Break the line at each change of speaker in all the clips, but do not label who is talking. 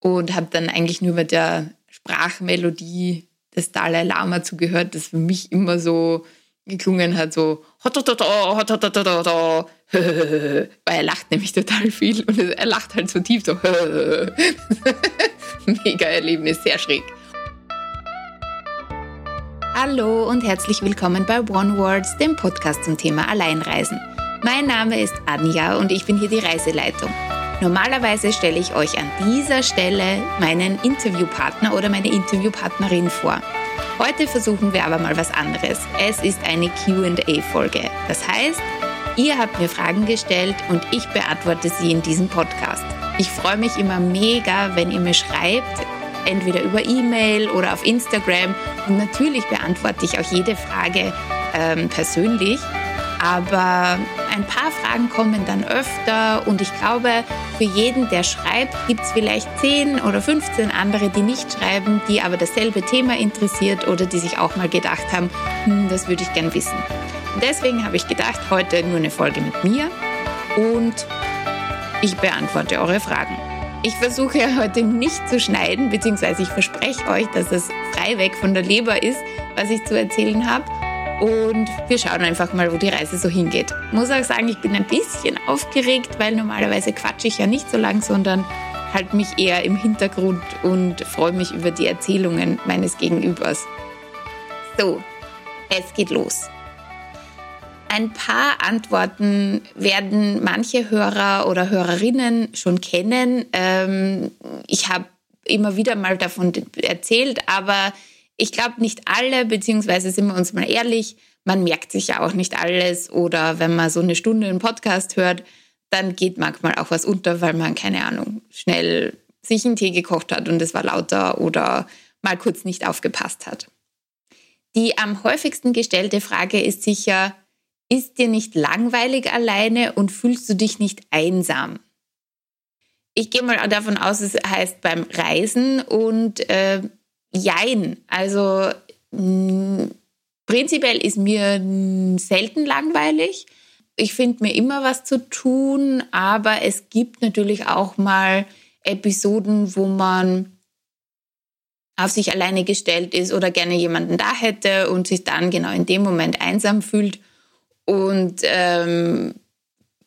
und habe dann eigentlich nur mit der Sprachmelodie des Dalai Lama zugehört, das für mich immer so geklungen hat, so weil er lacht nämlich total viel und er lacht halt so tief, so mega Erlebnis, sehr schräg. Hallo und herzlich willkommen bei One Words, dem Podcast zum Thema Alleinreisen. Mein Name ist Anja und ich bin hier die Reiseleitung. Normalerweise stelle ich euch an dieser Stelle meinen Interviewpartner oder meine Interviewpartnerin vor. Heute versuchen wir aber mal was anderes. Es ist eine QA-Folge. Das heißt, ihr habt mir Fragen gestellt und ich beantworte sie in diesem Podcast. Ich freue mich immer mega, wenn ihr mir schreibt, entweder über E-Mail oder auf Instagram. Und natürlich beantworte ich auch jede Frage ähm, persönlich. Aber ein paar Fragen kommen dann öfter und ich glaube, für jeden, der schreibt, gibt es vielleicht 10 oder 15 andere, die nicht schreiben, die aber dasselbe Thema interessiert oder die sich auch mal gedacht haben, hm, das würde ich gern wissen. Deswegen habe ich gedacht, heute nur eine Folge mit mir und ich beantworte eure Fragen. Ich versuche heute nicht zu schneiden, beziehungsweise ich verspreche euch, dass es frei weg von der Leber ist, was ich zu erzählen habe. Und wir schauen einfach mal, wo die Reise so hingeht. Muss auch sagen, ich bin ein bisschen aufgeregt, weil normalerweise quatsche ich ja nicht so lang, sondern halte mich eher im Hintergrund und freue mich über die Erzählungen meines Gegenübers. So, es geht los. Ein paar Antworten werden manche Hörer oder Hörerinnen schon kennen. Ähm, ich habe immer wieder mal davon erzählt, aber ich glaube nicht alle, beziehungsweise sind wir uns mal ehrlich, man merkt sich ja auch nicht alles oder wenn man so eine Stunde einen Podcast hört, dann geht manchmal auch was unter, weil man, keine Ahnung, schnell sich einen Tee gekocht hat und es war lauter oder mal kurz nicht aufgepasst hat. Die am häufigsten gestellte Frage ist sicher, ist dir nicht langweilig alleine und fühlst du dich nicht einsam? Ich gehe mal davon aus, es heißt beim Reisen und äh, Jein. Also prinzipiell ist mir selten langweilig. Ich finde mir immer was zu tun, aber es gibt natürlich auch mal Episoden, wo man auf sich alleine gestellt ist oder gerne jemanden da hätte und sich dann genau in dem Moment einsam fühlt und ähm,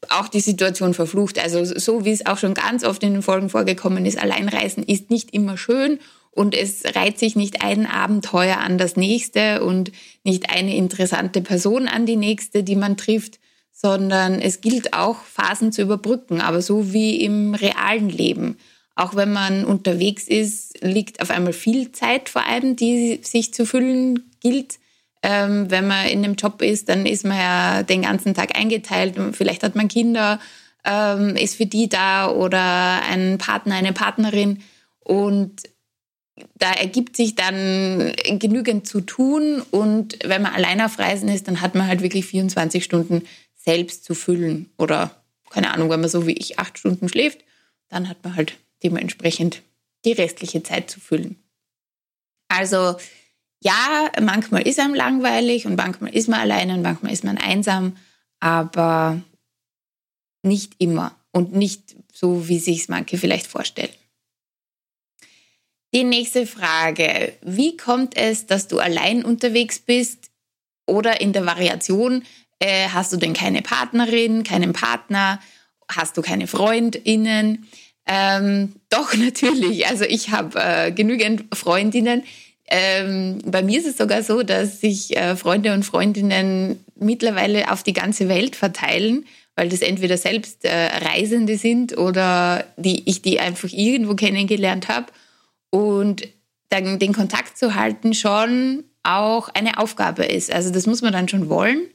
auch die Situation verflucht. Also so wie es auch schon ganz oft in den Folgen vorgekommen ist, Alleinreisen ist nicht immer schön und es reiht sich nicht ein Abenteuer an das nächste und nicht eine interessante Person an die nächste, die man trifft, sondern es gilt auch, Phasen zu überbrücken, aber so wie im realen Leben. Auch wenn man unterwegs ist, liegt auf einmal viel Zeit vor allem, die sich zu füllen gilt. Ähm, wenn man in einem Job ist, dann ist man ja den ganzen Tag eingeteilt. Vielleicht hat man Kinder, ähm, ist für die da oder ein Partner, eine Partnerin. Und da ergibt sich dann genügend zu tun und wenn man allein auf Reisen ist, dann hat man halt wirklich 24 Stunden selbst zu füllen oder keine Ahnung, wenn man so wie ich acht Stunden schläft, dann hat man halt dementsprechend die restliche Zeit zu füllen. Also ja, manchmal ist einem langweilig und manchmal ist man alleine und manchmal ist man einsam, aber nicht immer und nicht so, wie sich es manche vielleicht vorstellen. Die nächste Frage. Wie kommt es, dass du allein unterwegs bist oder in der Variation, äh, hast du denn keine Partnerin, keinen Partner, hast du keine Freundinnen? Ähm, doch, natürlich. Also ich habe äh, genügend Freundinnen. Ähm, bei mir ist es sogar so, dass sich äh, Freunde und Freundinnen mittlerweile auf die ganze Welt verteilen, weil das entweder selbst äh, Reisende sind oder die, ich die einfach irgendwo kennengelernt habe und dann den Kontakt zu halten schon auch eine Aufgabe ist. Also das muss man dann schon wollen.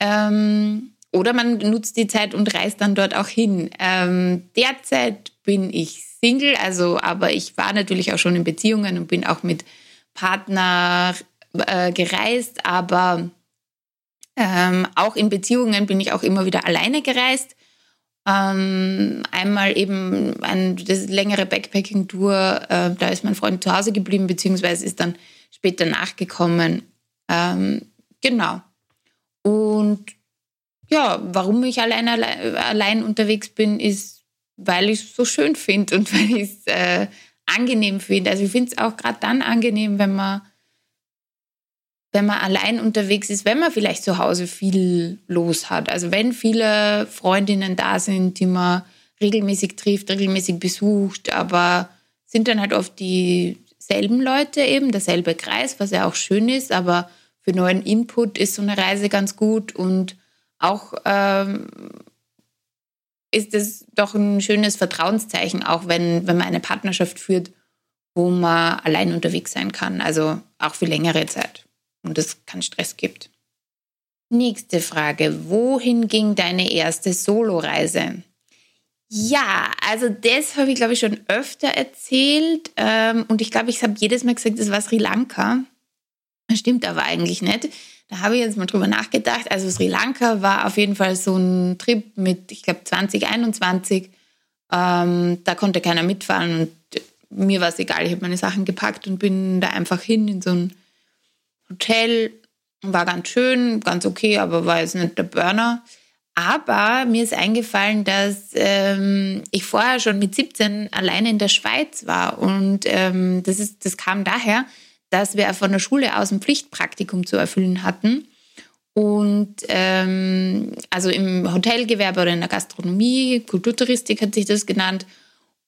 Ähm, oder man nutzt die Zeit und reist dann dort auch hin. Ähm, derzeit bin ich Single, also aber ich war natürlich auch schon in Beziehungen und bin auch mit Partner äh, gereist, aber ähm, auch in Beziehungen bin ich auch immer wieder alleine gereist. Ähm, einmal eben eine längere Backpacking-Tour, äh, da ist mein Freund zu Hause geblieben, beziehungsweise ist dann später nachgekommen. Ähm, genau. Und ja, warum ich allein, allein unterwegs bin, ist weil ich es so schön finde und weil ich es äh, angenehm finde. Also ich finde es auch gerade dann angenehm, wenn man, wenn man allein unterwegs ist, wenn man vielleicht zu Hause viel los hat. Also wenn viele Freundinnen da sind, die man regelmäßig trifft, regelmäßig besucht, aber sind dann halt oft dieselben Leute eben, derselbe Kreis, was ja auch schön ist, aber für neuen Input ist so eine Reise ganz gut und auch ähm, ist es doch ein schönes Vertrauenszeichen, auch wenn, wenn man eine Partnerschaft führt, wo man allein unterwegs sein kann, also auch für längere Zeit und es keinen Stress gibt. Nächste Frage. Wohin ging deine erste Soloreise? Ja, also das habe ich, glaube ich, schon öfter erzählt. Ähm, und ich glaube, ich habe jedes Mal gesagt, das war Sri Lanka. Das stimmt aber eigentlich nicht. Da habe ich jetzt mal drüber nachgedacht. Also Sri Lanka war auf jeden Fall so ein Trip mit, ich glaube, 2021. Ähm, da konnte keiner mitfahren und mir war es egal. Ich habe meine Sachen gepackt und bin da einfach hin in so ein Hotel. War ganz schön, ganz okay, aber war jetzt nicht der Burner. Aber mir ist eingefallen, dass ähm, ich vorher schon mit 17 alleine in der Schweiz war. Und ähm, das, ist, das kam daher, dass wir von der Schule aus ein Pflichtpraktikum zu erfüllen hatten. Und ähm, also im Hotelgewerbe oder in der Gastronomie, Kulturtouristik hat sich das genannt.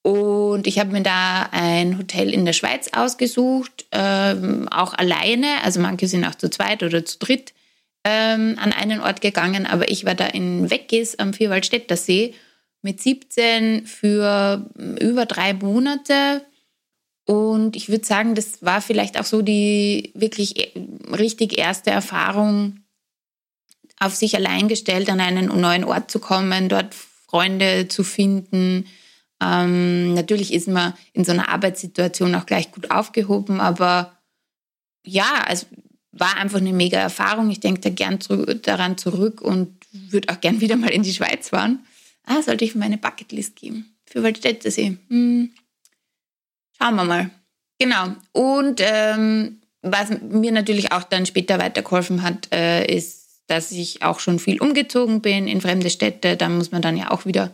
Und ich habe mir da ein Hotel in der Schweiz ausgesucht, ähm, auch alleine. Also manche sind auch zu zweit oder zu dritt ähm, an einen Ort gegangen. Aber ich war da in Weggis am Vierwaldstätter See mit 17 für über drei Monate und ich würde sagen, das war vielleicht auch so die wirklich e, richtig erste Erfahrung, auf sich allein gestellt an einen neuen Ort zu kommen, dort Freunde zu finden. Ähm, natürlich ist man in so einer Arbeitssituation auch gleich gut aufgehoben, aber ja, es war einfach eine mega Erfahrung. Ich denke da gern daran zurück und würde auch gern wieder mal in die Schweiz fahren. Ah, sollte ich meine Bucketlist geben. Für Waldstättersee. Hm. Schauen wir mal. Genau. Und ähm, was mir natürlich auch dann später weitergeholfen hat, äh, ist, dass ich auch schon viel umgezogen bin in fremde Städte. Da muss man dann ja auch wieder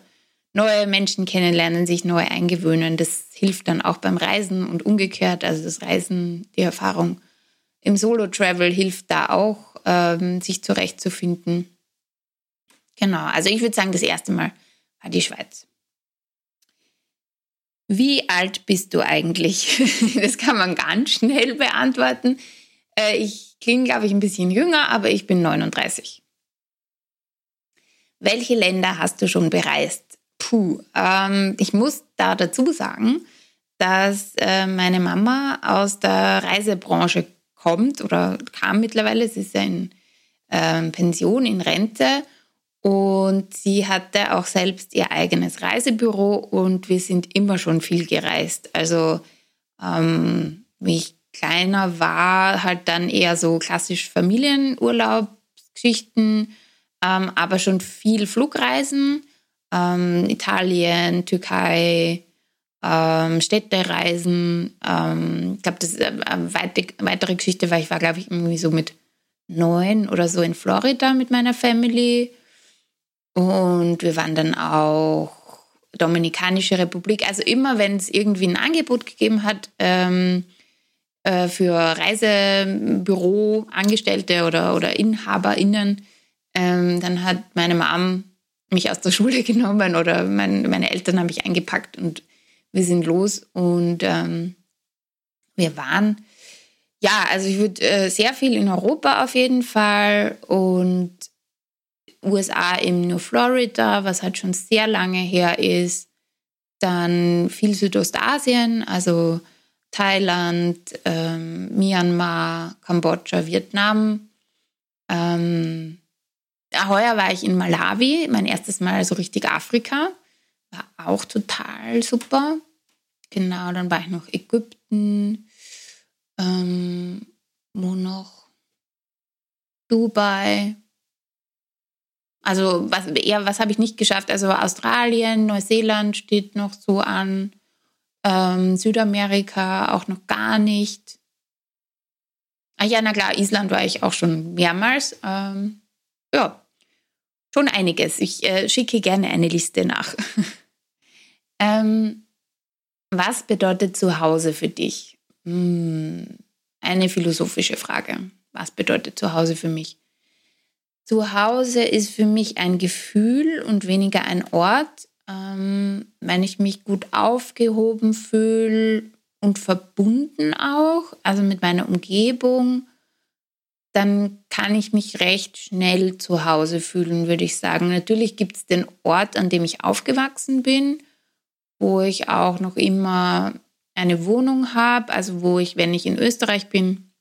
neue Menschen kennenlernen, sich neu eingewöhnen. Das hilft dann auch beim Reisen und umgekehrt. Also das Reisen, die Erfahrung im Solo-Travel hilft da auch, ähm, sich zurechtzufinden. Genau, also ich würde sagen, das erste Mal war die Schweiz. Wie alt bist du eigentlich? Das kann man ganz schnell beantworten. Äh, ich klinge, glaube ich, ein bisschen jünger, aber ich bin 39. Welche Länder hast du schon bereist? Puh, ähm, ich muss da dazu sagen, dass äh, meine Mama aus der Reisebranche kommt oder kam mittlerweile. Sie ist ja in äh, Pension, in Rente und sie hatte auch selbst ihr eigenes Reisebüro und wir sind immer schon viel gereist. Also ähm, wie ich kleiner war, halt dann eher so klassisch Familienurlaubsgeschichten, ähm, aber schon viel Flugreisen. Ähm, Italien, Türkei, ähm, Städtereisen. Ähm, ich glaube, das äh, weite, weitere Geschichte war, ich war, glaube ich, irgendwie so mit neun oder so in Florida mit meiner Family. Und wir waren dann auch Dominikanische Republik. Also immer, wenn es irgendwie ein Angebot gegeben hat ähm, äh, für Reisebüroangestellte oder, oder InhaberInnen, ähm, dann hat meine Mom mich aus der Schule genommen oder mein, meine Eltern haben mich eingepackt und wir sind los und ähm, wir waren, ja, also ich würde äh, sehr viel in Europa auf jeden Fall und USA eben nur Florida, was halt schon sehr lange her ist. Dann viel Südostasien, also Thailand, ähm, Myanmar, Kambodscha, Vietnam. Ähm, heuer war ich in Malawi, mein erstes Mal so richtig Afrika. War auch total super. Genau, dann war ich noch Ägypten, ähm, wo noch? Dubai, also was, eher, was habe ich nicht geschafft? Also Australien, Neuseeland steht noch so an, ähm, Südamerika auch noch gar nicht. Ah ja, na klar, Island war ich auch schon mehrmals. Ähm, ja, schon einiges. Ich äh, schicke gerne eine Liste nach. Ähm, was bedeutet Zuhause für dich? Hm, eine philosophische Frage. Was bedeutet Zuhause für mich? Zuhause ist für mich ein Gefühl und weniger ein Ort. Ähm, wenn ich mich gut aufgehoben fühle und verbunden auch, also mit meiner Umgebung, dann kann ich mich recht schnell zu Hause fühlen, würde ich sagen. Natürlich gibt es den Ort, an dem ich aufgewachsen bin, wo ich auch noch immer eine Wohnung habe, also wo ich, wenn ich in Österreich bin,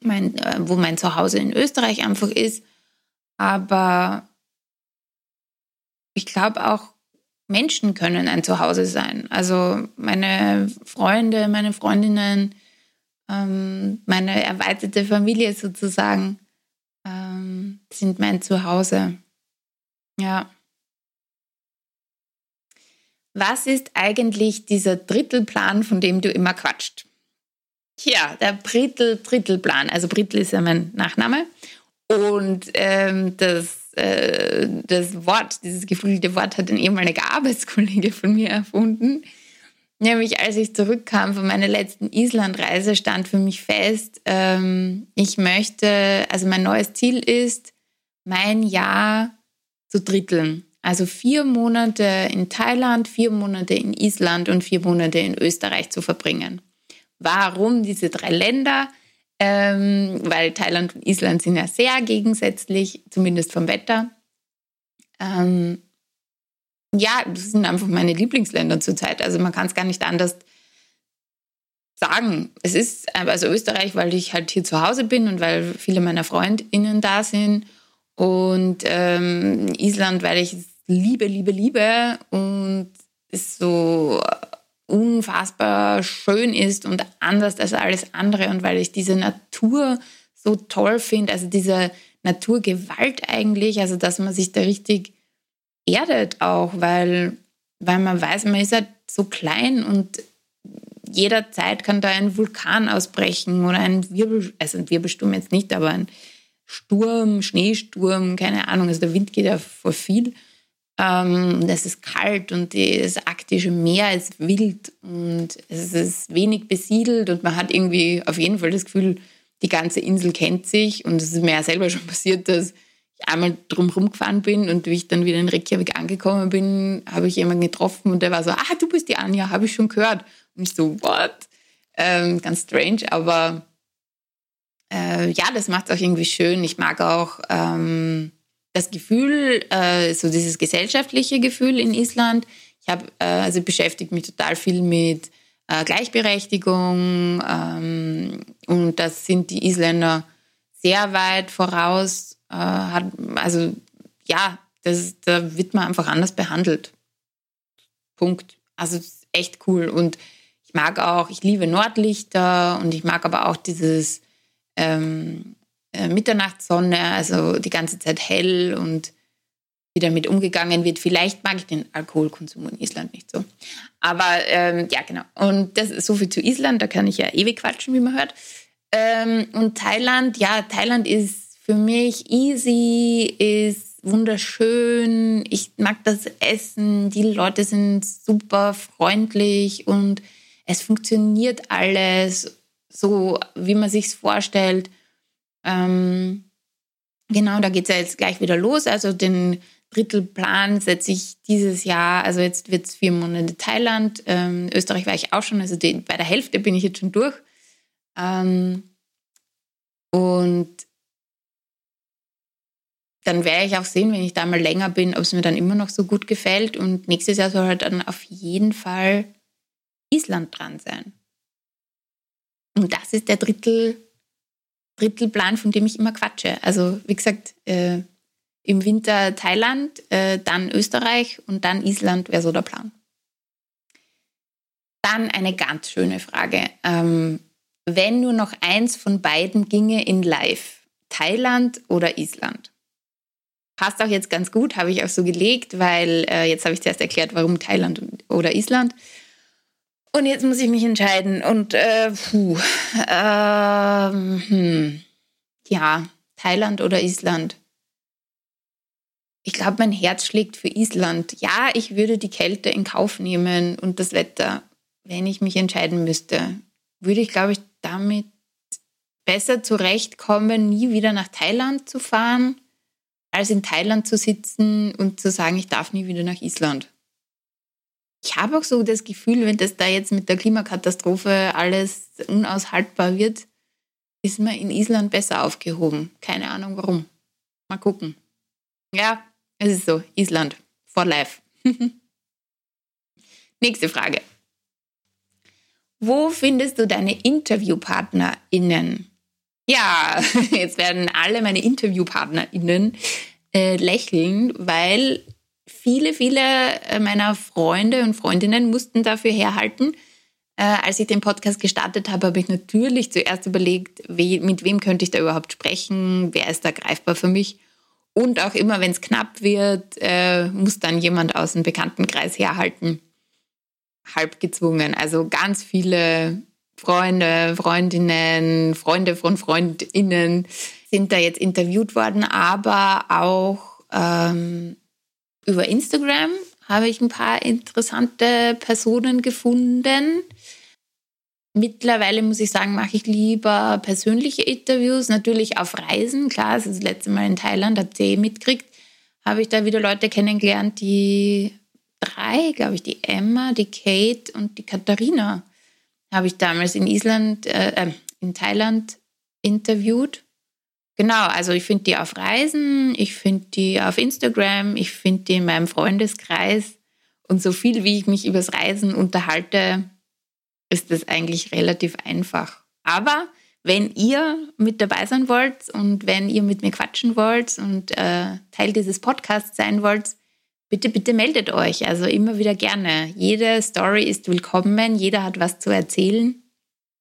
mein, äh, wo mein Zuhause in Österreich einfach ist. Aber ich glaube auch, Menschen können ein Zuhause sein. Also meine Freunde, meine Freundinnen, ähm, meine erweiterte Familie sozusagen ähm, sind mein Zuhause. Ja. Was ist eigentlich dieser Drittelplan, von dem du immer quatscht? Tja, der Brittel-Drittelplan. Also Brittel ist ja mein Nachname. Und ähm, das, äh, das Wort, dieses geflügelte Wort hat ein ehemaliger Arbeitskollege von mir erfunden. Nämlich als ich zurückkam von meiner letzten Islandreise, stand für mich fest, ähm, ich möchte, also mein neues Ziel ist, mein Jahr zu dritteln. Also vier Monate in Thailand, vier Monate in Island und vier Monate in Österreich zu verbringen. Warum diese drei Länder? Ähm, weil Thailand und Island sind ja sehr gegensätzlich, zumindest vom Wetter. Ähm, ja, das sind einfach meine Lieblingsländer zurzeit. Also man kann es gar nicht anders sagen. Es ist also Österreich, weil ich halt hier zu Hause bin und weil viele meiner FreundInnen da sind. Und ähm, Island, weil ich es liebe, liebe, liebe und es so unfassbar schön ist und anders als alles andere und weil ich diese Natur so toll finde, also diese Naturgewalt eigentlich, also dass man sich da richtig erdet auch, weil, weil man weiß, man ist halt so klein und jederzeit kann da ein Vulkan ausbrechen oder ein Wirbel, also ein Wirbelsturm jetzt nicht, aber ein Sturm, Schneesturm, keine Ahnung, also der Wind geht ja vor viel. Ähm, es ist kalt und das arktische Meer ist wild und es ist wenig besiedelt und man hat irgendwie auf jeden Fall das Gefühl, die ganze Insel kennt sich und es ist mir ja selber schon passiert, dass ich einmal drumherum gefahren bin und wie ich dann wieder in Reykjavik angekommen bin, habe ich jemanden getroffen und der war so, ah, du bist die Anja, habe ich schon gehört. Und ich so, what? Ähm, ganz strange, aber äh, ja, das macht es auch irgendwie schön. Ich mag auch ähm, das Gefühl, äh, so dieses gesellschaftliche Gefühl in Island. Ich habe, äh, also beschäftige mich total viel mit äh, Gleichberechtigung ähm, und das sind die Isländer sehr weit voraus. Äh, hat, also ja, das, da wird man einfach anders behandelt. Punkt. Also echt cool und ich mag auch, ich liebe Nordlichter und ich mag aber auch dieses ähm, äh, Mitternachtssonne, also die ganze Zeit hell und wie damit umgegangen wird. Vielleicht mag ich den Alkoholkonsum in Island nicht so. Aber ähm, ja, genau. Und das ist so viel zu Island, da kann ich ja ewig quatschen, wie man hört. Ähm, und Thailand, ja, Thailand ist für mich easy, ist wunderschön. Ich mag das Essen, die Leute sind super freundlich und es funktioniert alles so, wie man sich vorstellt. Ähm, genau, da geht es ja jetzt gleich wieder los. Also den Drittelplan setze ich dieses Jahr, also jetzt wird es vier Monate Thailand. Ähm, Österreich war ich auch schon, also die, bei der Hälfte bin ich jetzt schon durch. Ähm, und dann werde ich auch sehen, wenn ich da mal länger bin, ob es mir dann immer noch so gut gefällt. Und nächstes Jahr soll halt dann auf jeden Fall Island dran sein. Und das ist der Drittel, Drittelplan, von dem ich immer quatsche. Also wie gesagt, äh, im Winter Thailand, äh, dann Österreich und dann Island wäre so der Plan. Dann eine ganz schöne Frage. Ähm, wenn nur noch eins von beiden ginge in Live, Thailand oder Island? Passt auch jetzt ganz gut, habe ich auch so gelegt, weil äh, jetzt habe ich zuerst erklärt, warum Thailand oder Island. Und jetzt muss ich mich entscheiden. Und äh, puh, ähm, hm, ja, Thailand oder Island. ich glaube, mein Herz schlägt für Island. Ja, ich würde die Kälte in Kauf nehmen und das Wetter, wenn ich mich entscheiden müsste. Würde ich, glaube ich, damit besser zurechtkommen, nie wieder nach Thailand zu fahren, als in Thailand zu sitzen und zu sagen, ich darf nie wieder nach Island. Ich habe auch so das Gefühl, wenn das da jetzt mit der Klimakatastrophe alles unaushaltbar wird, ist man in Island besser aufgehoben. Keine Ahnung warum. Mal gucken. Ja, es ist so. Island. For life. Nächste Frage. Wo findest du deine InterviewpartnerInnen? Ja, jetzt werden alle meine InterviewpartnerInnen äh, lächeln, weil viele, viele äh, meiner Freunde und Freundinnen mussten dafür herhalten. Äh, als ich den Podcast gestartet habe, habe ich natürlich zuerst überlegt, wie, mit wem könnte ich da überhaupt sprechen, wer ist da greifbar für mich. Und auch immer, wenn es knapp wird, äh, muss dann jemand aus dem Bekanntenkreis herhalten. Halb gezwungen. Also ganz viele Freunde, Freundinnen, Freunde von Freundinnen sind da jetzt interviewt worden, aber auch ähm, über Instagram habe ich ein paar interessante Personen gefunden. Mittlerweile muss ich sagen, mache ich lieber persönliche Interviews, natürlich auf Reisen. Klar, das, das letzte Mal in Thailand, habt ihr eh mitgekriegt, habe ich da wieder Leute kennengelernt, die drei, glaube ich, die Emma, die Kate und die Katharina habe ich damals in Island, äh, äh in Thailand interviewt. Genau, also ich finde die auf Reisen, ich finde die auf Instagram, ich finde die in meinem Freundeskreis. Und so viel, wie ich mich übers Reisen unterhalte, ist das eigentlich relativ einfach. Aber wenn ihr mit dabei sein wollt und wenn ihr mit mir quatschen wollt und äh, Teil dieses Podcasts sein wollt, bitte, bitte meldet euch. Also immer wieder gerne. Jede Story ist willkommen, jeder hat was zu erzählen.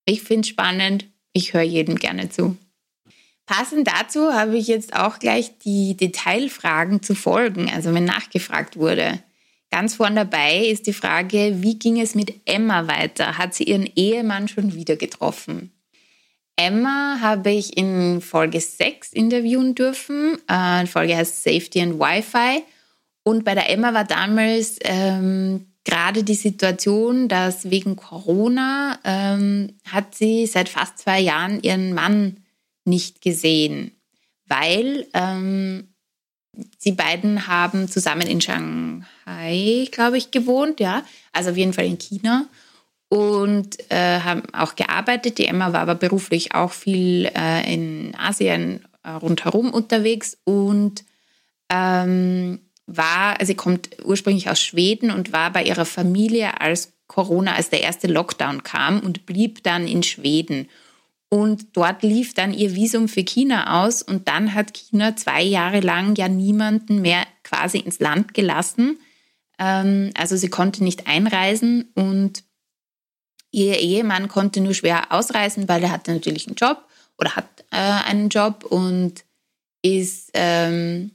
Ich finde es spannend, ich höre jedem gerne zu. Passend dazu habe ich jetzt auch gleich die Detailfragen zu folgen, also wenn nachgefragt wurde. Ganz vorn dabei ist die Frage, wie ging es mit Emma weiter? Hat sie ihren Ehemann schon wieder getroffen? Emma habe ich in Folge 6 interviewen dürfen. Äh, die Folge heißt Safety and Wi-Fi. Und bei der Emma war damals ähm, gerade die Situation, dass wegen Corona ähm, hat sie seit fast zwei Jahren ihren Mann nicht gesehen, weil ähm, die beiden haben zusammen in Shanghai, glaube ich, gewohnt, ja, also auf jeden Fall in China und äh, haben auch gearbeitet. Die Emma war aber beruflich auch viel äh, in Asien äh, rundherum unterwegs und ähm, war, also sie kommt ursprünglich aus Schweden und war bei ihrer Familie, als Corona, als der erste Lockdown kam und blieb dann in Schweden. Und dort lief dann ihr Visum für China aus und dann hat China zwei Jahre lang ja niemanden mehr quasi ins Land gelassen. Ähm, also sie konnte nicht einreisen und ihr Ehemann konnte nur schwer ausreisen, weil er hatte natürlich einen Job oder hat äh, einen Job und ist, ähm,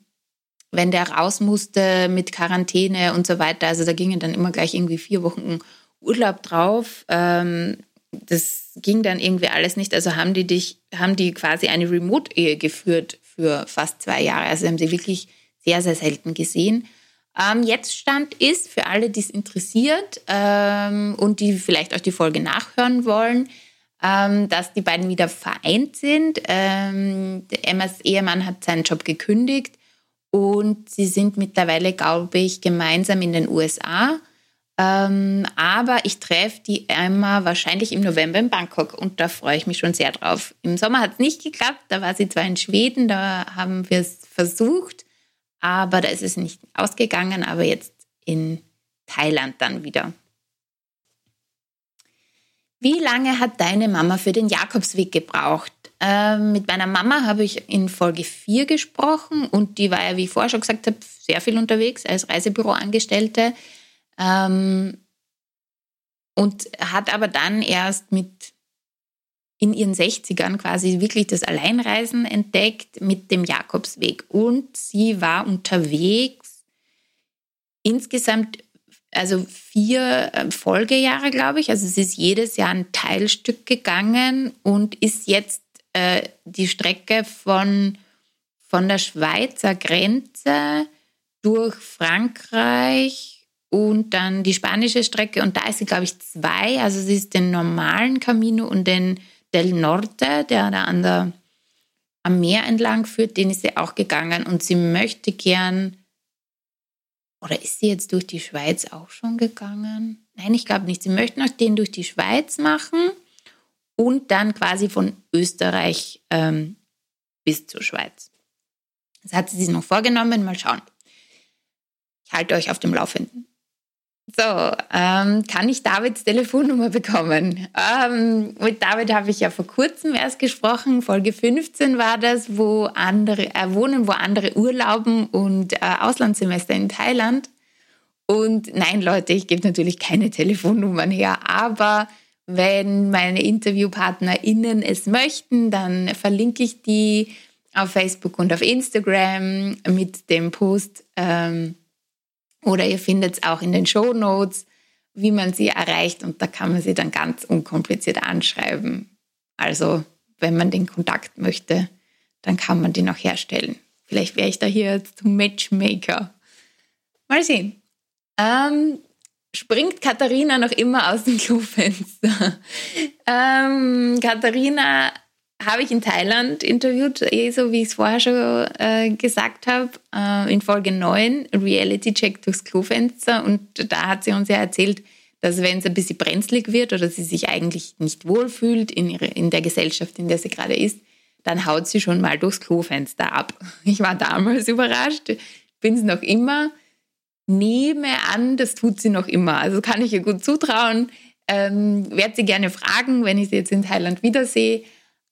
wenn der raus musste mit Quarantäne und so weiter, also da gingen dann immer gleich irgendwie vier Wochen Urlaub drauf. Ähm, das ging dann irgendwie alles nicht. Also haben die dich, haben die quasi eine Remote-Ehe geführt für fast zwei Jahre. Also haben sie wirklich sehr, sehr selten gesehen. Ähm, jetzt Stand ist, für alle, die es interessiert ähm, und die vielleicht auch die Folge nachhören wollen, ähm, dass die beiden wieder vereint sind. Ähm, Emmas Ehemann hat seinen Job gekündigt und sie sind mittlerweile, glaube ich, gemeinsam in den USA ähm, aber ich treffe die Emma wahrscheinlich im November in Bangkok und da freue ich mich schon sehr drauf. Im Sommer hat es nicht geklappt, da war sie zwar in Schweden, da haben wir es versucht, aber da ist es nicht ausgegangen, aber jetzt in Thailand dann wieder. Wie lange hat deine Mama für den Jakobsweg gebraucht? Ähm, mit meiner Mama habe ich in Folge 4 gesprochen und die war ja, wie ich vorher schon gesagt habe, sehr viel unterwegs als Reisebüroangestellte. Ähm, und hat aber dann erst mit in ihren 60ern quasi wirklich das Alleinreisen entdeckt mit dem Jakobsweg. Und sie war unterwegs insgesamt, also vier ähm, Folgejahre, glaube ich. Also sie ist jedes Jahr ein Teilstück gegangen und ist jetzt äh, die Strecke von, von der Schweizer Grenze durch Frankreich und dann die spanische Strecke. Und da ist sie, glaube ich, zwei. Also sie ist den normalen Camino und den Del Norte, der da an der, am Meer entlang führt, den ist sie auch gegangen. Und sie möchte gern, oder ist sie jetzt durch die Schweiz auch schon gegangen? Nein, ich glaube nicht. Sie möchte noch den durch die Schweiz machen und dann quasi von Österreich ähm, bis zur Schweiz. Das hat sie sich noch vorgenommen. Mal schauen. Ich halte euch auf dem Laufenden. So, ähm, kann ich Davids Telefonnummer bekommen? Ähm, mit David habe ich ja vor kurzem erst gesprochen. Folge 15 war das, wo andere äh, wohnen, wo andere urlauben und äh, Auslandssemester in Thailand. Und nein, Leute, ich gebe natürlich keine Telefonnummern her, aber wenn meine InterviewpartnerInnen es möchten, dann verlinke ich die auf Facebook und auf Instagram mit dem Post. Ähm, oder ihr findet es auch in den Show Notes, wie man sie erreicht. Und da kann man sie dann ganz unkompliziert anschreiben. Also, wenn man den Kontakt möchte, dann kann man den auch herstellen. Vielleicht wäre ich da hier zum Matchmaker. Mal sehen. Ähm, springt Katharina noch immer aus dem Klofenster. ähm, Katharina habe ich in Thailand interviewt, eh so wie ich es vorher schon äh, gesagt habe, äh, in Folge 9, Reality Check durchs Klofenster. Und da hat sie uns ja erzählt, dass wenn es ein bisschen brenzlig wird oder sie sich eigentlich nicht wohlfühlt in, ihre, in der Gesellschaft, in der sie gerade ist, dann haut sie schon mal durchs Klofenster ab. Ich war damals überrascht, bin es noch immer nehme an, das tut sie noch immer. Also kann ich ihr gut zutrauen. Ähm, werde sie gerne fragen, wenn ich sie jetzt in Thailand wiedersehe.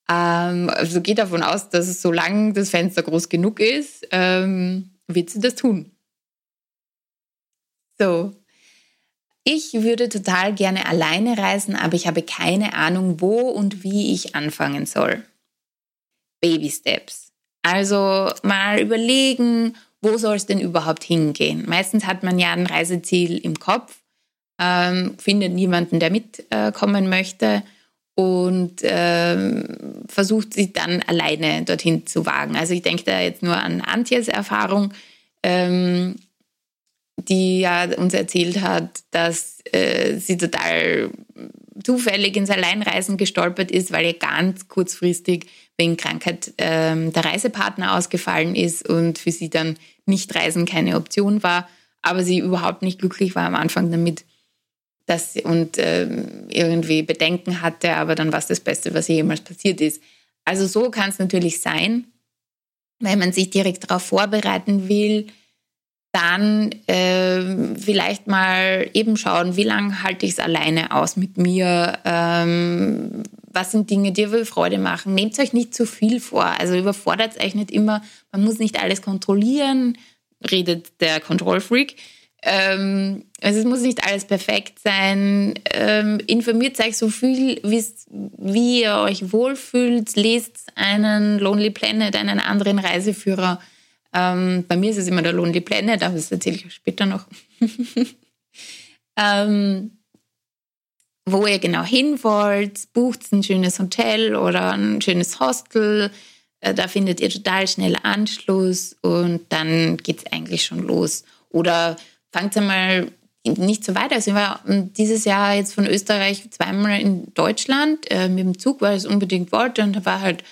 Ähm, also geht davon aus, dass es solange das Fenster groß genug ist, ähm, wird sie das tun. So. Ich würde total gerne alleine reisen, aber ich habe keine Ahnung, wo und wie ich anfangen soll. Baby Steps. Also mal überlegen, wo soll es denn überhaupt hingehen? Meistens hat man ja ein Reiseziel im Kopf, ähm, findet niemanden, der mitkommen äh, möchte und ähm, versucht sich dann alleine dorthin zu wagen. Also ich denke da jetzt nur an Antjes Erfahrung, ähm, die ja uns erzählt hat, dass äh, sie total zufällig ins Alleinreisen gestolpert ist, weil ihr ganz kurzfristig wegen Krankheit ähm, der Reisepartner ausgefallen ist und für sie dann nicht reisen keine Option war, aber sie überhaupt nicht glücklich war am Anfang damit dass und ähm, irgendwie Bedenken hatte, aber dann war es das Beste, was ihr jemals passiert ist. Also so kann es natürlich sein, wenn man sich direkt darauf vorbereiten will, dann äh, vielleicht mal eben schauen, wie lange halte ich es alleine aus mit mir, ähm, was sind Dinge, die euch Freude machen. Nehmt euch nicht zu viel vor, also überfordert euch nicht immer, man muss nicht alles kontrollieren, redet der Kontrollfreak. Ähm, also es muss nicht alles perfekt sein. Ähm, informiert euch so viel, wie ihr euch wohlfühlt. Lest einen Lonely Planet, einen anderen Reiseführer ähm, bei mir ist es immer der Lonely Planet, aber das erzähle ich euch später noch. ähm, wo ihr genau hin wollt, bucht ein schönes Hotel oder ein schönes Hostel. Äh, da findet ihr total schnell Anschluss und dann geht es eigentlich schon los. Oder fangt einmal nicht so weit. Also ich war dieses Jahr jetzt von Österreich zweimal in Deutschland äh, mit dem Zug, weil ich es unbedingt wollte und da war halt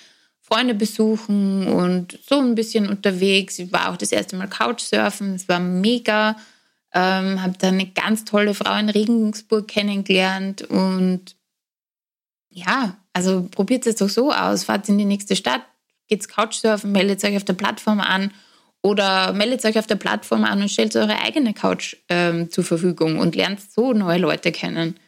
Freunde besuchen und so ein bisschen unterwegs. Ich war auch das erste Mal Couchsurfen, es war mega. Ähm, habe dann eine ganz tolle Frau in Regensburg kennengelernt und ja, also probiert es doch so aus. Fahrt in die nächste Stadt, geht's Couchsurfen, meldet euch auf der Plattform an oder meldet euch auf der Plattform an und stellt eure eigene Couch ähm, zur Verfügung und lernt so neue Leute kennen.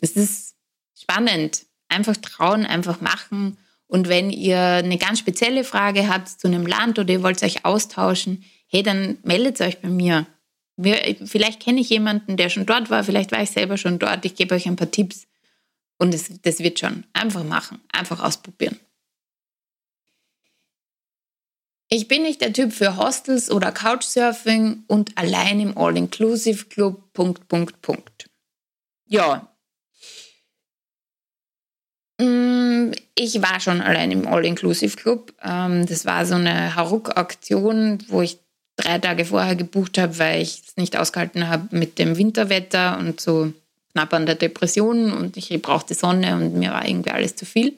Es ist spannend. Einfach trauen, einfach machen und wenn ihr eine ganz spezielle Frage habt zu einem Land oder ihr wollt euch austauschen, hey, dann meldet euch bei mir. Vielleicht kenne ich jemanden, der schon dort war, vielleicht war ich selber schon dort. Ich gebe euch ein paar Tipps und es, das wird schon. Einfach machen, einfach ausprobieren. Ich bin nicht der Typ für Hostels oder Couchsurfing und allein im All-Inclusive-Club. Punkt, Punkt, Punkt. Ja, ich war schon allein im All-Inclusive Club. Ähm, das war so eine Haruk-Aktion, wo ich drei Tage vorher gebucht habe, weil ich es nicht ausgehalten habe mit dem Winterwetter und so knapp an der Depression und ich brauchte Sonne und mir war irgendwie alles zu viel.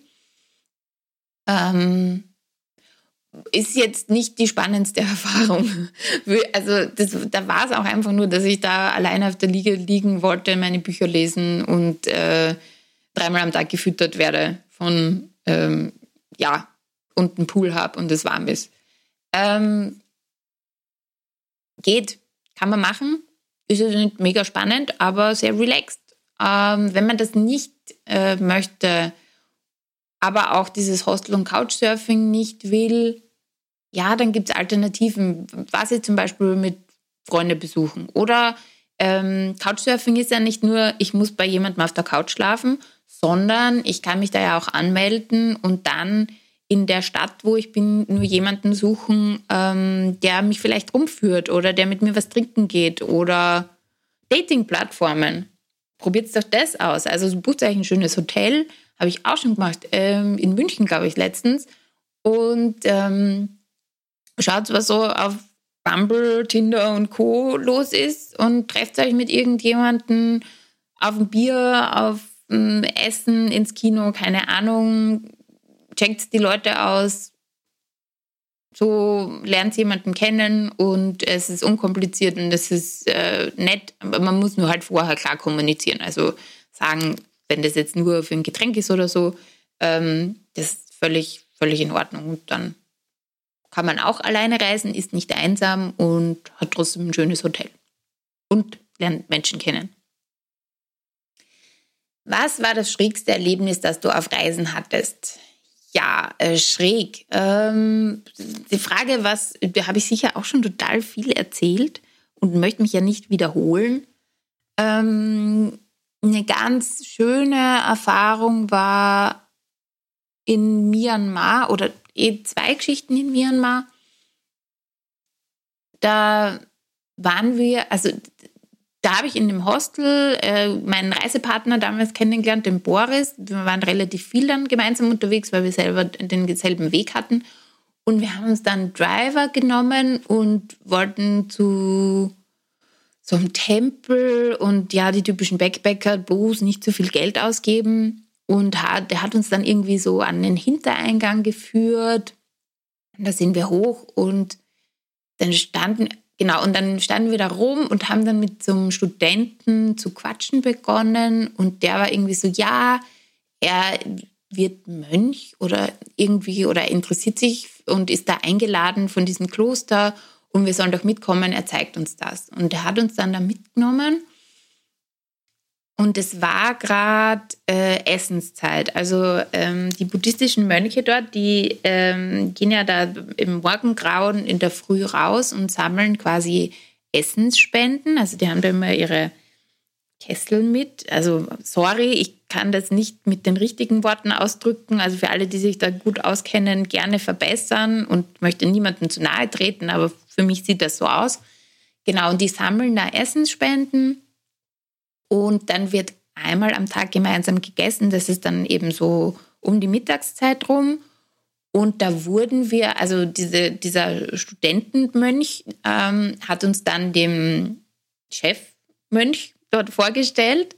Ähm, ist jetzt nicht die spannendste Erfahrung. Also das, da war es auch einfach nur, dass ich da alleine auf der Liege liegen wollte, meine Bücher lesen und äh, dreimal am Tag gefüttert werde von, ähm, ja, und einen Pool habe und es warm ist. Ähm, geht, kann man machen. Ist jetzt nicht mega spannend, aber sehr relaxed. Ähm, wenn man das nicht äh, möchte, aber auch dieses Hostel- und Couchsurfing nicht will, ja, dann gibt es Alternativen, was ich zum Beispiel mit Freunden besuchen. Oder ähm, Couchsurfing ist ja nicht nur, ich muss bei jemandem auf der Couch schlafen, sondern ich kann mich da ja auch anmelden und dann in der Stadt, wo ich bin, nur jemanden suchen, ähm, der mich vielleicht rumführt oder der mit mir was trinken geht oder Dating-Plattformen. Probiert doch das aus. Also bucht euch ein schönes Hotel, habe ich auch schon gemacht, ähm, in München, glaube ich, letztens. Und ähm, schaut, was so auf Bumble, Tinder und Co. los ist und trefft euch mit irgendjemandem auf ein Bier, auf Essen, ins Kino, keine Ahnung, checkt die Leute aus, so lernt jemanden kennen und es ist unkompliziert und es ist äh, nett, aber man muss nur halt vorher klar kommunizieren. Also sagen, wenn das jetzt nur für ein Getränk ist oder so, ähm, das ist völlig, völlig in Ordnung. Und dann kann man auch alleine reisen, ist nicht einsam und hat trotzdem ein schönes Hotel. Und lernt Menschen kennen. Was war das schrägste Erlebnis, das du auf Reisen hattest? Ja, äh, schräg. Ähm, die Frage, was, da habe ich sicher auch schon total viel erzählt und möchte mich ja nicht wiederholen. Ähm, eine ganz schöne Erfahrung war in Myanmar oder eh zwei Geschichten in Myanmar. Da waren wir, also da habe ich in dem Hostel äh, meinen Reisepartner damals kennengelernt, den Boris. Wir waren relativ viel dann gemeinsam unterwegs, weil wir selber denselben Weg hatten. Und wir haben uns dann Driver genommen und wollten zu so einem Tempel und ja, die typischen Backpacker, Bos, nicht zu viel Geld ausgeben. Und hat, der hat uns dann irgendwie so an den Hintereingang geführt. Und da sind wir hoch und dann standen Genau, und dann standen wir da rum und haben dann mit so einem Studenten zu quatschen begonnen. Und der war irgendwie so, ja, er wird Mönch oder irgendwie oder interessiert sich und ist da eingeladen von diesem Kloster und wir sollen doch mitkommen, er zeigt uns das. Und er hat uns dann da mitgenommen und es war gerade äh, Essenszeit. Also ähm, die buddhistischen Mönche dort, die ähm, gehen ja da im Morgengrauen in der Früh raus und sammeln quasi Essensspenden. Also die haben da immer ihre Kessel mit. Also sorry, ich kann das nicht mit den richtigen Worten ausdrücken. Also für alle, die sich da gut auskennen, gerne verbessern und möchte niemandem zu nahe treten, aber für mich sieht das so aus. Genau, und die sammeln da Essensspenden und dann wird einmal am Tag gemeinsam gegessen. Das ist dann eben so um die Mittagszeit rum. Und da wurden wir, also diese, dieser Studentenmönch ähm, hat uns dann dem Chefmönch dort vorgestellt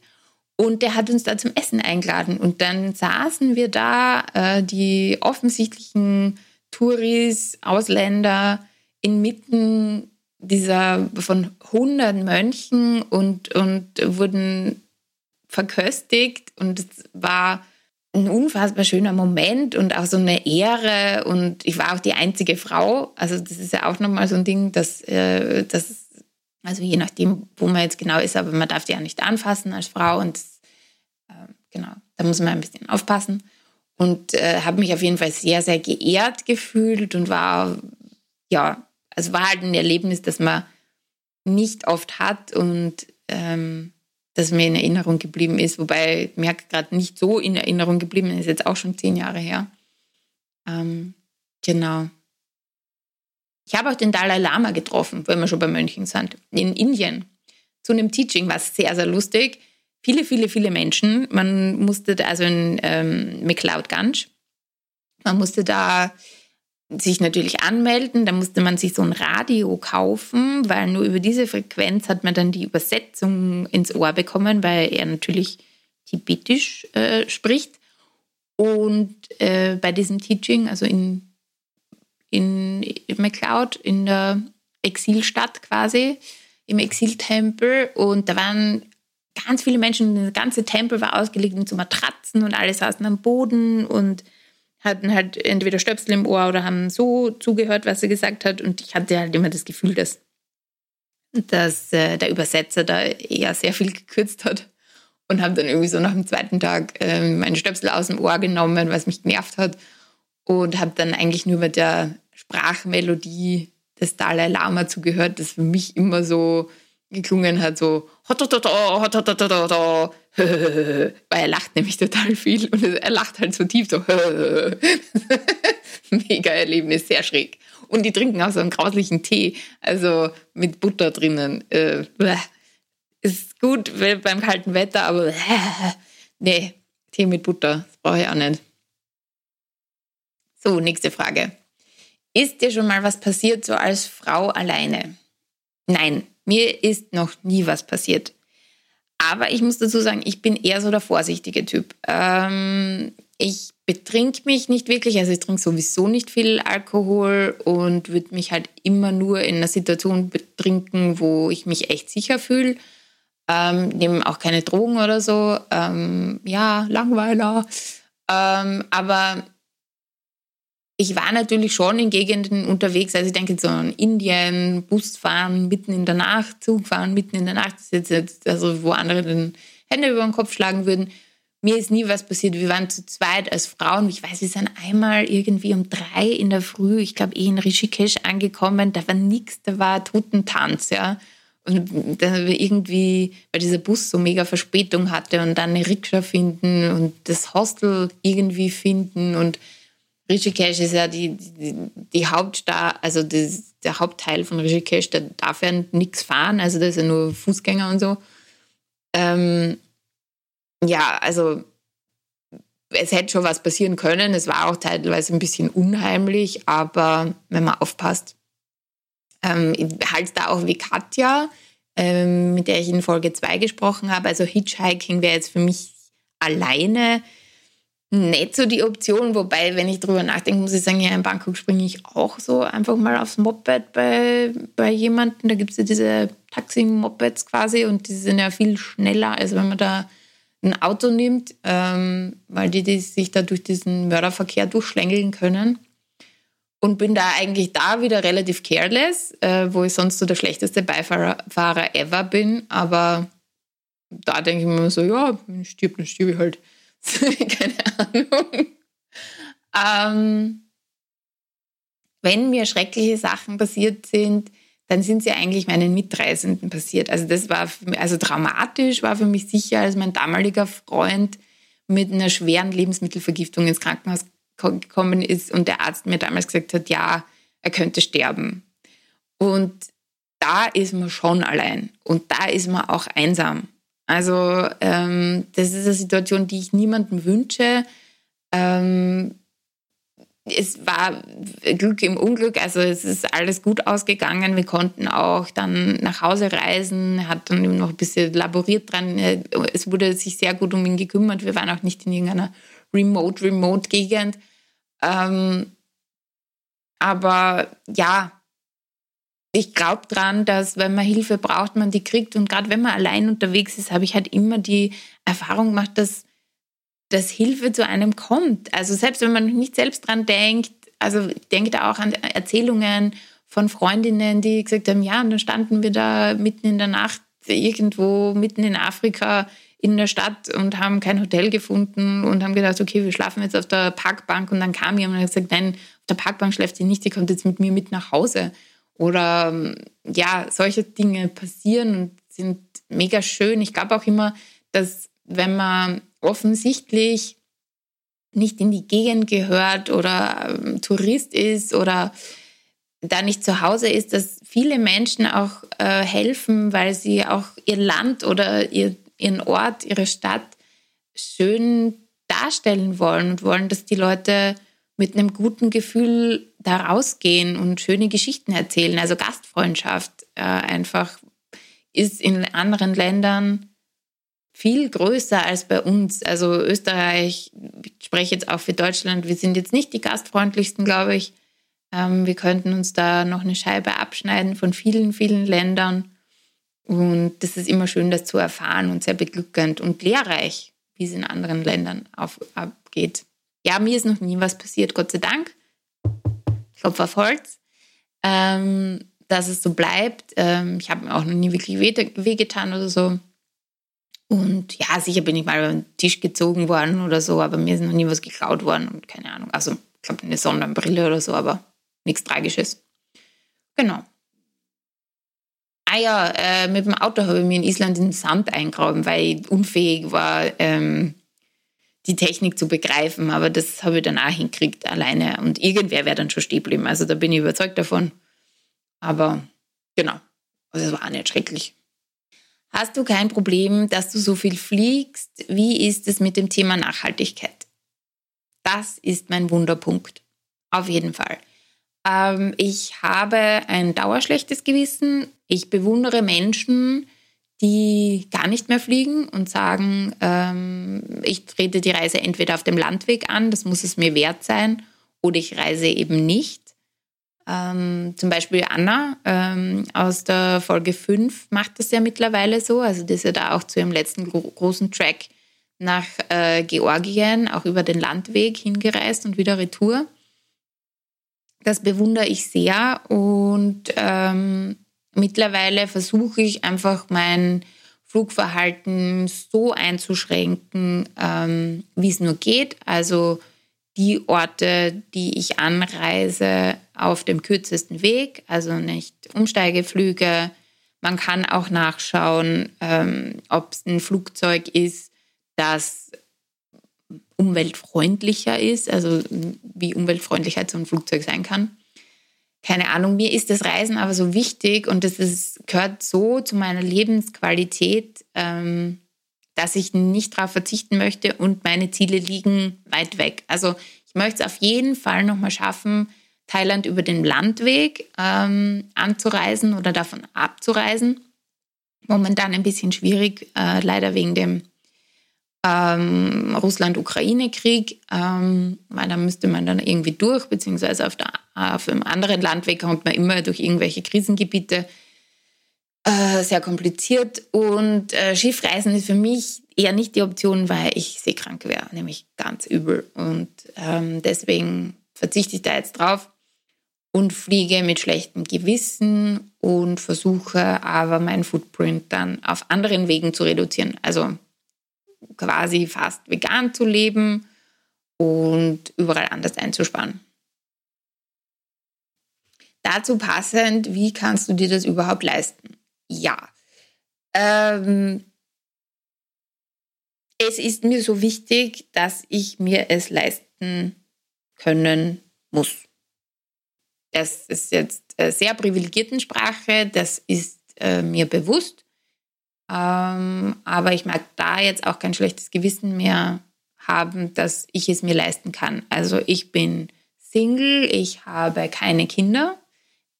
und der hat uns da zum Essen eingeladen. Und dann saßen wir da, äh, die offensichtlichen Touris, Ausländer, inmitten dieser von hunderten Mönchen und, und wurden verköstigt. Und es war ein unfassbar schöner Moment und auch so eine Ehre. Und ich war auch die einzige Frau. Also das ist ja auch nochmal so ein Ding, dass, äh, dass also je nachdem, wo man jetzt genau ist, aber man darf die ja nicht anfassen als Frau. Und äh, genau, da muss man ein bisschen aufpassen. Und äh, habe mich auf jeden Fall sehr, sehr geehrt gefühlt und war ja also war halt ein Erlebnis, das man nicht oft hat und ähm, das mir in Erinnerung geblieben ist, wobei mir gerade nicht so in Erinnerung geblieben ist, jetzt auch schon zehn Jahre her. Ähm, genau. Ich habe auch den Dalai Lama getroffen, wenn wir schon bei Mönchen sind, in Indien. Zu einem Teaching war es sehr, sehr lustig. Viele, viele, viele Menschen. Man musste da, also in ähm, McLeod Ganj, man musste da sich natürlich anmelden. Da musste man sich so ein Radio kaufen, weil nur über diese Frequenz hat man dann die Übersetzung ins Ohr bekommen, weil er natürlich tibetisch äh, spricht. Und äh, bei diesem Teaching, also in, in, in in der Exilstadt quasi, im Exiltempel, und da waren ganz viele Menschen, der ganze Tempel war ausgelegt mit so Matratzen und alle saßen am Boden und hatten halt entweder Stöpsel im Ohr oder haben so zugehört, was er gesagt hat. Und ich hatte halt immer das Gefühl, dass, dass äh, der Übersetzer da eher sehr viel gekürzt hat. Und habe dann irgendwie so nach dem zweiten Tag äh, meinen Stöpsel aus dem Ohr genommen, was mich genervt hat. Und habe dann eigentlich nur mit der Sprachmelodie des Dalai Lama zugehört, das für mich immer so geklungen hat, so weil er lacht nämlich total viel und er lacht halt so tief, so mega Erlebnis, sehr schräg. Und die trinken auch so einen grauslichen Tee, also mit Butter drinnen. Äh, ist gut beim kalten Wetter, aber nee, Tee mit Butter, das brauche ich auch nicht. So, nächste Frage. Ist dir schon mal was passiert, so als Frau alleine? Nein, mir ist noch nie was passiert. Aber ich muss dazu sagen, ich bin eher so der vorsichtige Typ. Ähm, ich betrink mich nicht wirklich, also ich trinke sowieso nicht viel Alkohol und würde mich halt immer nur in einer Situation betrinken, wo ich mich echt sicher fühle. Ähm, nehme auch keine Drogen oder so. Ähm, ja, Langweiler. Ähm, aber ich war natürlich schon in Gegenden unterwegs, also ich denke so an Indien, Busfahren mitten in der Nacht, Zugfahren mitten in der Nacht, das ist jetzt, also wo andere den Hände über den Kopf schlagen würden. Mir ist nie was passiert. Wir waren zu zweit als Frauen. Ich weiß, wir sind einmal irgendwie um drei in der Früh, ich glaube eh in Rishikesh angekommen. Da war nichts, da war Totentanz, ja. Und dann irgendwie, weil dieser Bus so mega Verspätung hatte und dann eine Rikscha finden und das Hostel irgendwie finden und Rishikesh ist ja die, die, die Hauptstadt, also das, der Hauptteil von Rishikesh, da darf ja nichts fahren, also da ist ja nur Fußgänger und so. Ähm, ja, also es hätte schon was passieren können. Es war auch teilweise ein bisschen unheimlich, aber wenn man aufpasst, ähm, halt da auch wie Katja, ähm, mit der ich in Folge 2 gesprochen habe. Also Hitchhiking wäre jetzt für mich alleine nicht so die Option, wobei, wenn ich drüber nachdenke, muss ich sagen, ja, in Bangkok springe ich auch so einfach mal aufs Moped bei, bei jemandem. Da gibt es ja diese Taxi-Mopeds quasi und die sind ja viel schneller, als wenn man da ein Auto nimmt, ähm, weil die, die sich da durch diesen Mörderverkehr durchschlängeln können. Und bin da eigentlich da wieder relativ careless, äh, wo ich sonst so der schlechteste Beifahrer Fahrer ever bin. Aber da denke ich mir so, ja, wenn ich stirb, dann stirb ich halt. Keine Ahnung. Ähm, wenn mir schreckliche Sachen passiert sind, dann sind sie eigentlich meinen Mitreisenden passiert. Also das war mich, also traumatisch war für mich sicher, als mein damaliger Freund mit einer schweren Lebensmittelvergiftung ins Krankenhaus gekommen ist und der Arzt mir damals gesagt hat, ja, er könnte sterben. Und da ist man schon allein und da ist man auch einsam. Also ähm, das ist eine Situation, die ich niemandem wünsche. Ähm, es war Glück im Unglück, also es ist alles gut ausgegangen. Wir konnten auch dann nach Hause reisen, hat dann noch ein bisschen laboriert dran. Es wurde sich sehr gut um ihn gekümmert. Wir waren auch nicht in irgendeiner remote, remote Gegend. Ähm, aber ja, ich glaube dran, dass wenn man Hilfe braucht, man die kriegt. Und gerade wenn man allein unterwegs ist, habe ich halt immer die Erfahrung gemacht, dass, dass Hilfe zu einem kommt. Also selbst wenn man nicht selbst dran denkt, also ich denke da auch an Erzählungen von Freundinnen, die gesagt haben, ja, und dann standen wir da mitten in der Nacht irgendwo mitten in Afrika in der Stadt und haben kein Hotel gefunden und haben gedacht, okay, wir schlafen jetzt auf der Parkbank. Und dann kam jemand und hat gesagt, nein, auf der Parkbank schläft sie nicht, die kommt jetzt mit mir mit nach Hause. Oder ja, solche Dinge passieren und sind mega schön. Ich glaube auch immer, dass wenn man offensichtlich nicht in die Gegend gehört oder ähm, Tourist ist oder da nicht zu Hause ist, dass viele Menschen auch äh, helfen, weil sie auch ihr Land oder ihr, ihren Ort, ihre Stadt schön darstellen wollen und wollen, dass die Leute mit einem guten Gefühl da rausgehen und schöne Geschichten erzählen. Also Gastfreundschaft äh, einfach ist in anderen Ländern viel größer als bei uns. Also Österreich, ich spreche jetzt auch für Deutschland, wir sind jetzt nicht die gastfreundlichsten, glaube ich. Ähm, wir könnten uns da noch eine Scheibe abschneiden von vielen, vielen Ländern. Und das ist immer schön, das zu erfahren und sehr beglückend und lehrreich, wie es in anderen Ländern auf, abgeht. Ja, mir ist noch nie was passiert, Gott sei Dank. Klopf auf Holz. Ähm, dass es so bleibt. Ähm, ich habe mir auch noch nie wirklich wehgetan oder so. Und ja, sicher bin ich mal über den Tisch gezogen worden oder so, aber mir ist noch nie was geklaut worden und keine Ahnung. Also, ich glaube, eine Sonnenbrille oder so, aber nichts Tragisches. Genau. Ah ja, äh, mit dem Auto habe ich mir in Island den Sand eingraben, weil ich unfähig war, ähm, die Technik zu begreifen. Aber das habe ich dann auch hinkriegt alleine. Und irgendwer wäre dann schon stehen geblieben. Also da bin ich überzeugt davon. Aber genau, also es war auch nicht schrecklich. Hast du kein Problem, dass du so viel fliegst? Wie ist es mit dem Thema Nachhaltigkeit? Das ist mein Wunderpunkt. Auf jeden Fall. Ähm, ich habe ein dauerschlechtes Gewissen. Ich bewundere Menschen, die gar nicht mehr fliegen und sagen, ähm, ich trete die Reise entweder auf dem Landweg an, das muss es mir wert sein, oder ich reise eben nicht. Ähm, zum Beispiel Anna ähm, aus der Folge 5 macht das ja mittlerweile so. Also die ist ja da auch zu ihrem letzten gro großen Track nach äh, Georgien, auch über den Landweg hingereist und wieder retour. Das bewundere ich sehr und ähm, mittlerweile versuche ich einfach mein Flugverhalten so einzuschränken, ähm, wie es nur geht. Also die Orte, die ich anreise, auf dem kürzesten Weg, also nicht Umsteigeflüge. Man kann auch nachschauen, ähm, ob es ein Flugzeug ist, das umweltfreundlicher ist, also wie umweltfreundlich so ein Flugzeug sein kann. Keine Ahnung, mir ist das Reisen aber so wichtig und das gehört so zu meiner Lebensqualität, ähm, dass ich nicht darauf verzichten möchte und meine Ziele liegen weit weg. Also ich möchte es auf jeden Fall nochmal schaffen, Thailand über den Landweg ähm, anzureisen oder davon abzureisen. Momentan ein bisschen schwierig, äh, leider wegen dem ähm, Russland-Ukraine-Krieg, ähm, weil da müsste man dann irgendwie durch, beziehungsweise auf, der, auf einem anderen Landweg kommt man immer durch irgendwelche Krisengebiete. Äh, sehr kompliziert und äh, Schiffreisen ist für mich eher nicht die Option, weil ich seekrank wäre, nämlich ganz übel. Und ähm, deswegen verzichte ich da jetzt drauf und fliege mit schlechtem Gewissen und versuche aber meinen Footprint dann auf anderen Wegen zu reduzieren. Also quasi fast vegan zu leben und überall anders einzusparen. Dazu passend, wie kannst du dir das überhaupt leisten? Ja, ähm, es ist mir so wichtig, dass ich mir es leisten können muss. Das ist jetzt äh, sehr privilegierten Sprache, das ist äh, mir bewusst. Ähm, aber ich mag da jetzt auch kein schlechtes Gewissen mehr haben, dass ich es mir leisten kann. Also ich bin Single, ich habe keine Kinder,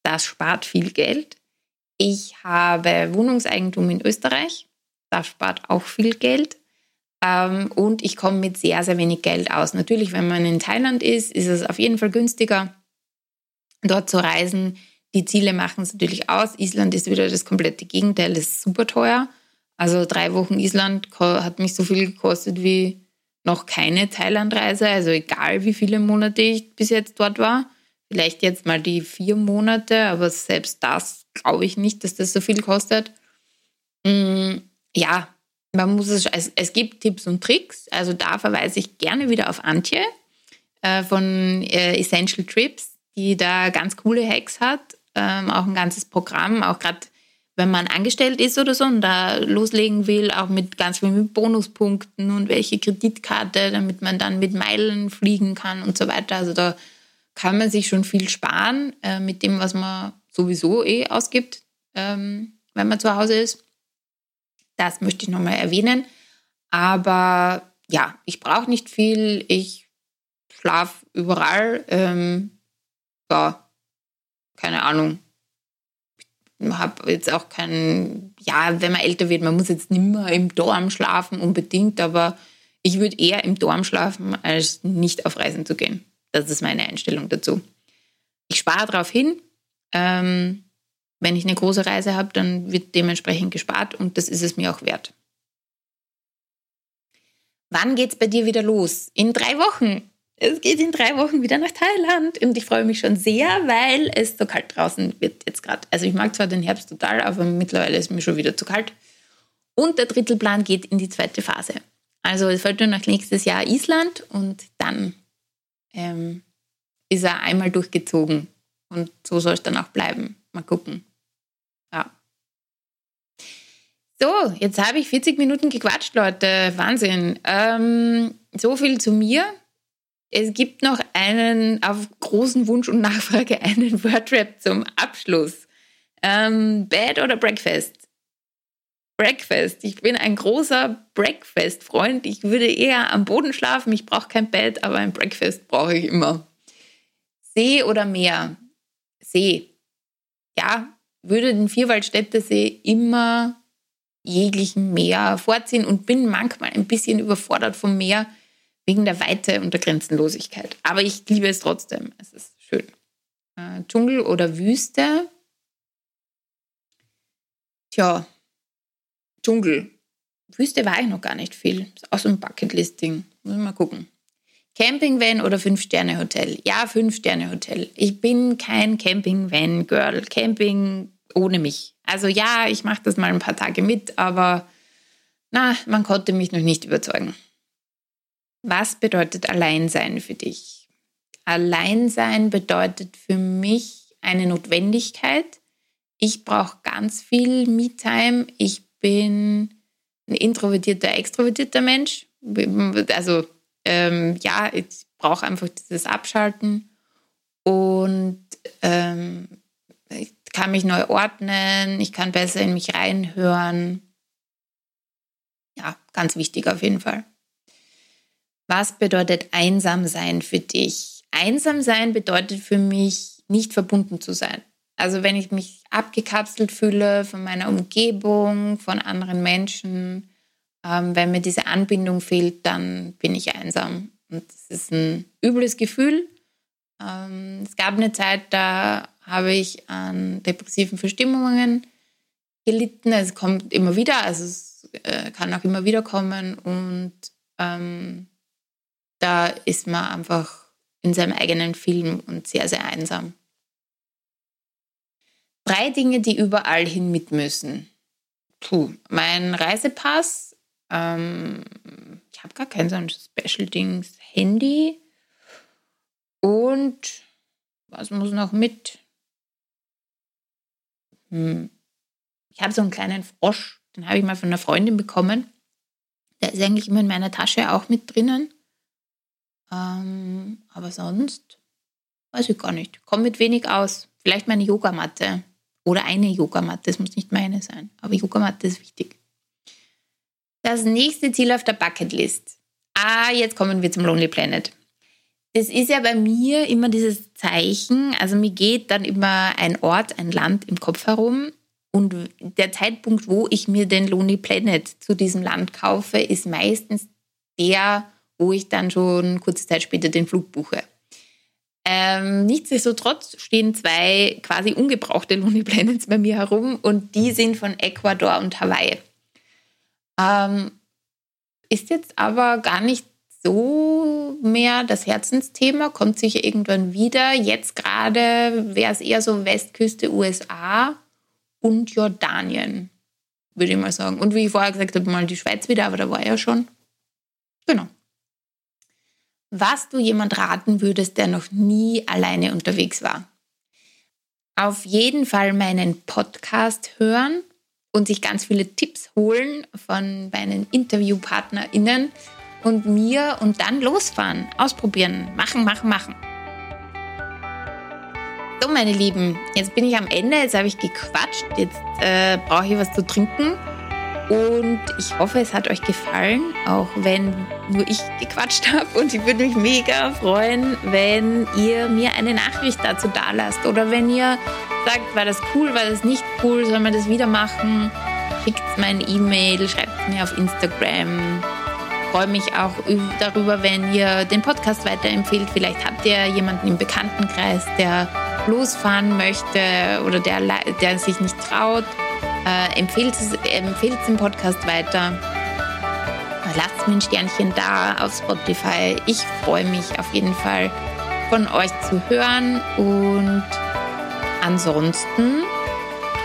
das spart viel Geld. Ich habe Wohnungseigentum in Österreich, das spart auch viel Geld. Ähm, und ich komme mit sehr, sehr wenig Geld aus. Natürlich, wenn man in Thailand ist, ist es auf jeden Fall günstiger dort zu reisen. Die Ziele machen es natürlich aus. Island ist wieder das komplette Gegenteil, das ist super teuer. Also drei Wochen Island hat mich so viel gekostet wie noch keine Thailandreise. Also egal, wie viele Monate ich bis jetzt dort war. Vielleicht jetzt mal die vier Monate, aber selbst das glaube ich nicht, dass das so viel kostet. Mm, ja, man muss es, es, es gibt Tipps und Tricks. Also da verweise ich gerne wieder auf Antje äh, von äh, Essential Trips die da ganz coole Hacks hat, ähm, auch ein ganzes Programm, auch gerade wenn man angestellt ist oder so und da loslegen will, auch mit ganz vielen Bonuspunkten und welche Kreditkarte, damit man dann mit Meilen fliegen kann und so weiter. Also da kann man sich schon viel sparen äh, mit dem, was man sowieso eh ausgibt, ähm, wenn man zu Hause ist. Das möchte ich nochmal erwähnen. Aber ja, ich brauche nicht viel. Ich schlafe überall. Ähm, ja, keine Ahnung. Ich habe jetzt auch keinen, ja, wenn man älter wird, man muss jetzt nicht mehr im Dorm schlafen unbedingt, aber ich würde eher im Dorm schlafen, als nicht auf Reisen zu gehen. Das ist meine Einstellung dazu. Ich spare darauf hin. Ähm, wenn ich eine große Reise habe, dann wird dementsprechend gespart und das ist es mir auch wert. Wann geht es bei dir wieder los? In drei Wochen. Es geht in drei Wochen wieder nach Thailand und ich freue mich schon sehr, weil es so kalt draußen wird jetzt gerade. Also ich mag zwar den Herbst total, aber mittlerweile ist mir schon wieder zu kalt. Und der Drittelplan geht in die zweite Phase. Also es folgt nur noch nächstes Jahr Island und dann ähm, ist er einmal durchgezogen. Und so soll es dann auch bleiben. Mal gucken. Ja. So, jetzt habe ich 40 Minuten gequatscht, Leute. Wahnsinn. Ähm, so viel zu mir. Es gibt noch einen, auf großen Wunsch und Nachfrage, einen Wordrap zum Abschluss. Ähm, Bed oder Breakfast? Breakfast. Ich bin ein großer Breakfast-Freund. Ich würde eher am Boden schlafen. Ich brauche kein Bett, aber ein Breakfast brauche ich immer. See oder Meer? See. Ja, würde den Vierwaldstättersee immer jeglichen Meer vorziehen und bin manchmal ein bisschen überfordert vom Meer wegen der Weite und der Grenzenlosigkeit. Aber ich liebe es trotzdem. Es ist schön. Äh, Dschungel oder Wüste? Tja, Dschungel. Wüste war ich noch gar nicht viel. So ein Bucketlisting. Muss mal gucken. Campingvan oder Fünf-Sterne-Hotel? Ja, Fünf-Sterne-Hotel. Ich bin kein Campingvan-Girl. Camping ohne mich. Also ja, ich mache das mal ein paar Tage mit, aber na, man konnte mich noch nicht überzeugen. Was bedeutet Alleinsein für dich? Alleinsein bedeutet für mich eine Notwendigkeit. Ich brauche ganz viel Me-Time. Ich bin ein introvertierter, extrovertierter Mensch. Also ähm, ja, ich brauche einfach dieses Abschalten und ähm, ich kann mich neu ordnen, ich kann besser in mich reinhören. Ja, ganz wichtig auf jeden Fall. Was bedeutet einsam sein für dich? Einsam sein bedeutet für mich nicht verbunden zu sein. Also wenn ich mich abgekapselt fühle von meiner Umgebung, von anderen Menschen, ähm, wenn mir diese Anbindung fehlt, dann bin ich einsam. Und das ist ein übles Gefühl. Ähm, es gab eine Zeit, da habe ich an depressiven Verstimmungen gelitten. Es kommt immer wieder, also es äh, kann auch immer wieder kommen. Und ähm, da ist man einfach in seinem eigenen Film und sehr, sehr einsam. Drei Dinge, die überall hin mit müssen. Puh, mein Reisepass. Ähm, ich habe gar kein so ein Special-Dings. Handy. Und was muss noch mit? Hm. Ich habe so einen kleinen Frosch, den habe ich mal von einer Freundin bekommen. Der ist eigentlich immer in meiner Tasche auch mit drinnen. Ähm, aber sonst weiß ich gar nicht. Komme mit wenig aus. Vielleicht meine Yogamatte. Oder eine Yogamatte, es muss nicht meine sein. Aber Yogamatte ist wichtig. Das nächste Ziel auf der Bucketlist. Ah, jetzt kommen wir zum Lonely Planet. Das ist ja bei mir immer dieses Zeichen. Also mir geht dann immer ein Ort, ein Land im Kopf herum. Und der Zeitpunkt, wo ich mir den Lonely Planet zu diesem Land kaufe, ist meistens der, wo ich dann schon kurze Zeit später den Flug buche. Ähm, nichtsdestotrotz stehen zwei quasi ungebrauchte Lonely Planets bei mir herum und die sind von Ecuador und Hawaii. Ähm, ist jetzt aber gar nicht so mehr das Herzensthema, kommt sicher irgendwann wieder. Jetzt gerade wäre es eher so Westküste USA und Jordanien, würde ich mal sagen. Und wie ich vorher gesagt habe, mal die Schweiz wieder, aber da war ja schon. Genau was du jemand raten würdest, der noch nie alleine unterwegs war. Auf jeden Fall meinen Podcast hören und sich ganz viele Tipps holen von meinen InterviewpartnerInnen und mir und dann losfahren, ausprobieren, machen, machen, machen. So, meine Lieben, jetzt bin ich am Ende, jetzt habe ich gequatscht, jetzt äh, brauche ich was zu trinken Und ich hoffe, es hat euch gefallen, auch wenn nur ich gequatscht habe. Und ich würde mich mega freuen, wenn ihr mir eine Nachricht dazu da lasst. Oder wenn ihr sagt, war das cool, war das nicht cool, soll man das wieder machen? Schickt mir eine E-Mail, schreibt mir auf Instagram. Ich freue mich auch darüber, wenn ihr den Podcast weiterempfehlt. Vielleicht habt ihr jemanden im Bekanntenkreis, der losfahren möchte oder der, der sich nicht traut äh, empfehlt, empfehlt den Podcast weiter. Lasst mir ein Sternchen da auf Spotify. Ich freue mich auf jeden Fall von euch zu hören. Und ansonsten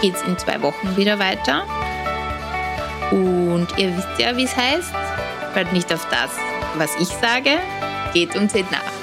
geht es in zwei Wochen wieder weiter. Und ihr wisst ja, wie es heißt. Hört nicht auf das, was ich sage. Geht und seht nach.